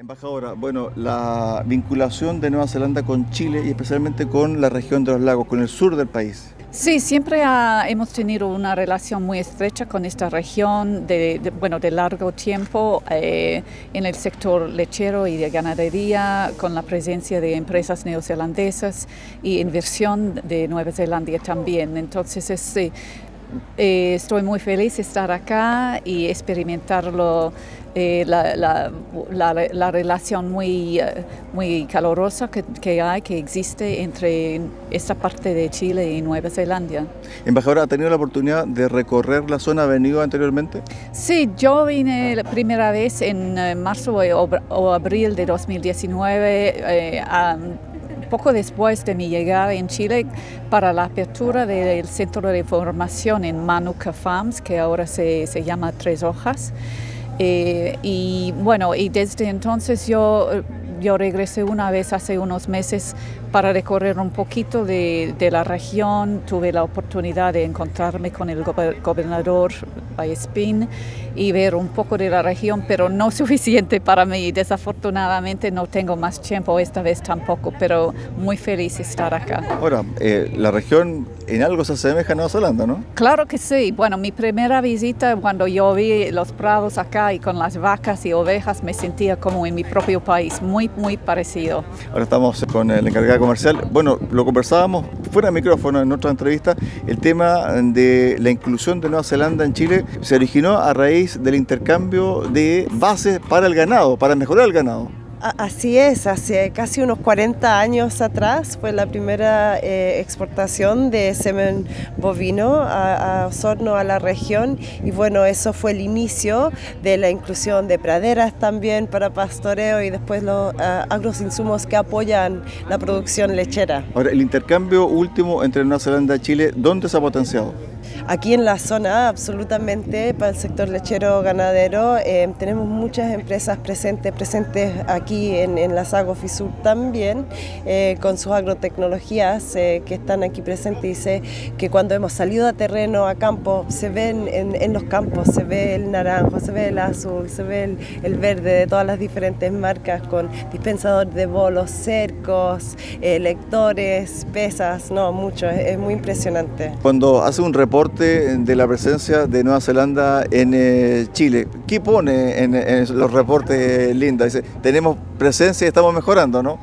Embajadora, bueno, la vinculación de Nueva Zelanda con Chile y especialmente con la región de los lagos, con el sur del país. Sí, siempre hemos tenido una relación muy estrecha con esta región de, de bueno, de largo tiempo eh, en el sector lechero y de ganadería, con la presencia de empresas neozelandesas y inversión de Nueva Zelanda también. Entonces, es, eh, eh, estoy muy feliz de estar acá y experimentarlo, eh, la, la, la, la, relación muy, uh, muy calurosa que, que, hay, que existe entre esta parte de Chile y Nueva Zelanda. Embajadora, ¿ha tenido la oportunidad de recorrer la zona venido anteriormente? Sí, yo vine la primera vez en uh, marzo o, o, abril de 2019 eh, a poco después de mi llegada en Chile para la apertura del centro de formación en Manuka Farms, que ahora se, se llama Tres Hojas. Eh, y bueno, y desde entonces yo, yo regresé una vez hace unos meses para recorrer un poquito de, de, la región. Tuve la oportunidad de encontrarme con el gobernador Vallespín y ver un poco de la región, pero no suficiente para mí. Desafortunadamente no tengo más tiempo esta vez tampoco, pero muy feliz estar acá. Ahora, eh, la región en algo se asemeja a Nueva Zelanda, ¿no? Claro que sí. Bueno, mi primera visita cuando yo vi los prados acá y con las vacas y ovejas me sentía como en mi propio país, muy, muy parecido. Ahora estamos con el encargado comercial. Bueno, lo conversábamos fuera de micrófono en otra entrevista, el tema de la inclusión de Nueva Zelanda en Chile se originó a raíz del intercambio de bases para el ganado, para mejorar el ganado. Así es, hace casi unos 40 años atrás fue la primera eh, exportación de semen bovino a, a, Osorno, a la región, y bueno, eso fue el inicio de la inclusión de praderas también para pastoreo y después los uh, agroinsumos que apoyan la producción lechera. Ahora, el intercambio último entre Nueva Zelanda y Chile, ¿dónde se ha potenciado? Aquí en la zona, absolutamente, para el sector lechero ganadero, eh, tenemos muchas empresas presentes, presentes aquí en, en la Sago Fisur también, eh, con sus agrotecnologías eh, que están aquí presentes. Sé que cuando hemos salido a terreno, a campo, se ven en, los campos, se ve el naranjo, se ve el azul, se ve el, verde de todas las diferentes marcas, con dispensador de bolos, cercos, lectores, pesas, no, mucho, es, muy impresionante. Cuando hace un reporte de la presencia de Nueva Zelanda en eh, Chile. ¿Qué pone en, los reportes, Linda? Dice, tenemos presencia y estamos mejorando, ¿no?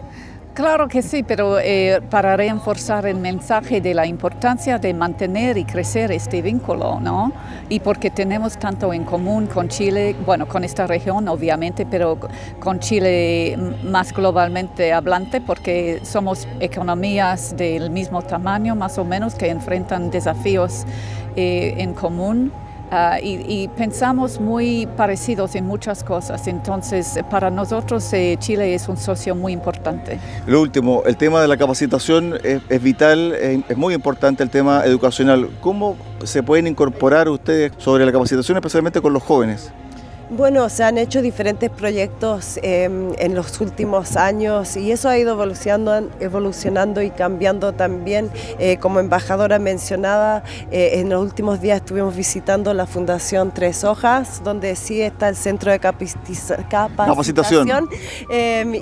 Claro que sí, pero eh, para reforzar el mensaje de la importancia de mantener y crecer este vínculo, ¿no? Y porque tenemos tanto en común con Chile, bueno, con esta región obviamente, pero con Chile más globalmente hablante, porque somos economías del mismo tamaño, más o menos, que enfrentan desafíos eh, en común. Uh, y, y, pensamos muy parecidos en muchas cosas. Entonces, para nosotros eh, Chile es un socio muy importante. Lo último, el tema de la capacitación es, es vital, es, es, muy importante el tema educacional. ¿Cómo se pueden incorporar ustedes sobre la capacitación, especialmente con los jóvenes? Bueno, se han hecho diferentes proyectos eh, en los últimos años y eso ha ido evolucionando, evolucionando y cambiando también. Eh, como embajadora mencionada, eh, en los últimos días estuvimos visitando la Fundación Tres Hojas, donde sí está el centro de capacitación. capacitación.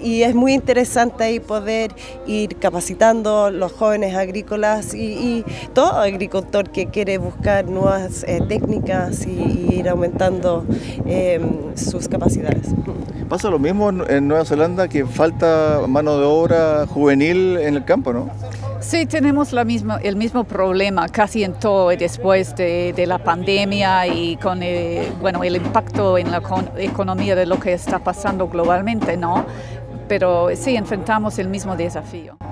y es muy interesante ahí poder ir capacitando los jóvenes agrícolas y, y todo agricultor que quiere buscar nuevas técnicas y, y, ir aumentando sus capacidades. Pasa lo mismo en Nueva Zelanda, que falta mano de obra juvenil en el campo, ¿no? Sí, tenemos la misma, el mismo problema casi en todo después de, de la pandemia y con el, bueno, el impacto en la economía de lo que está pasando globalmente, ¿no? Pero sí, enfrentamos el mismo desafío.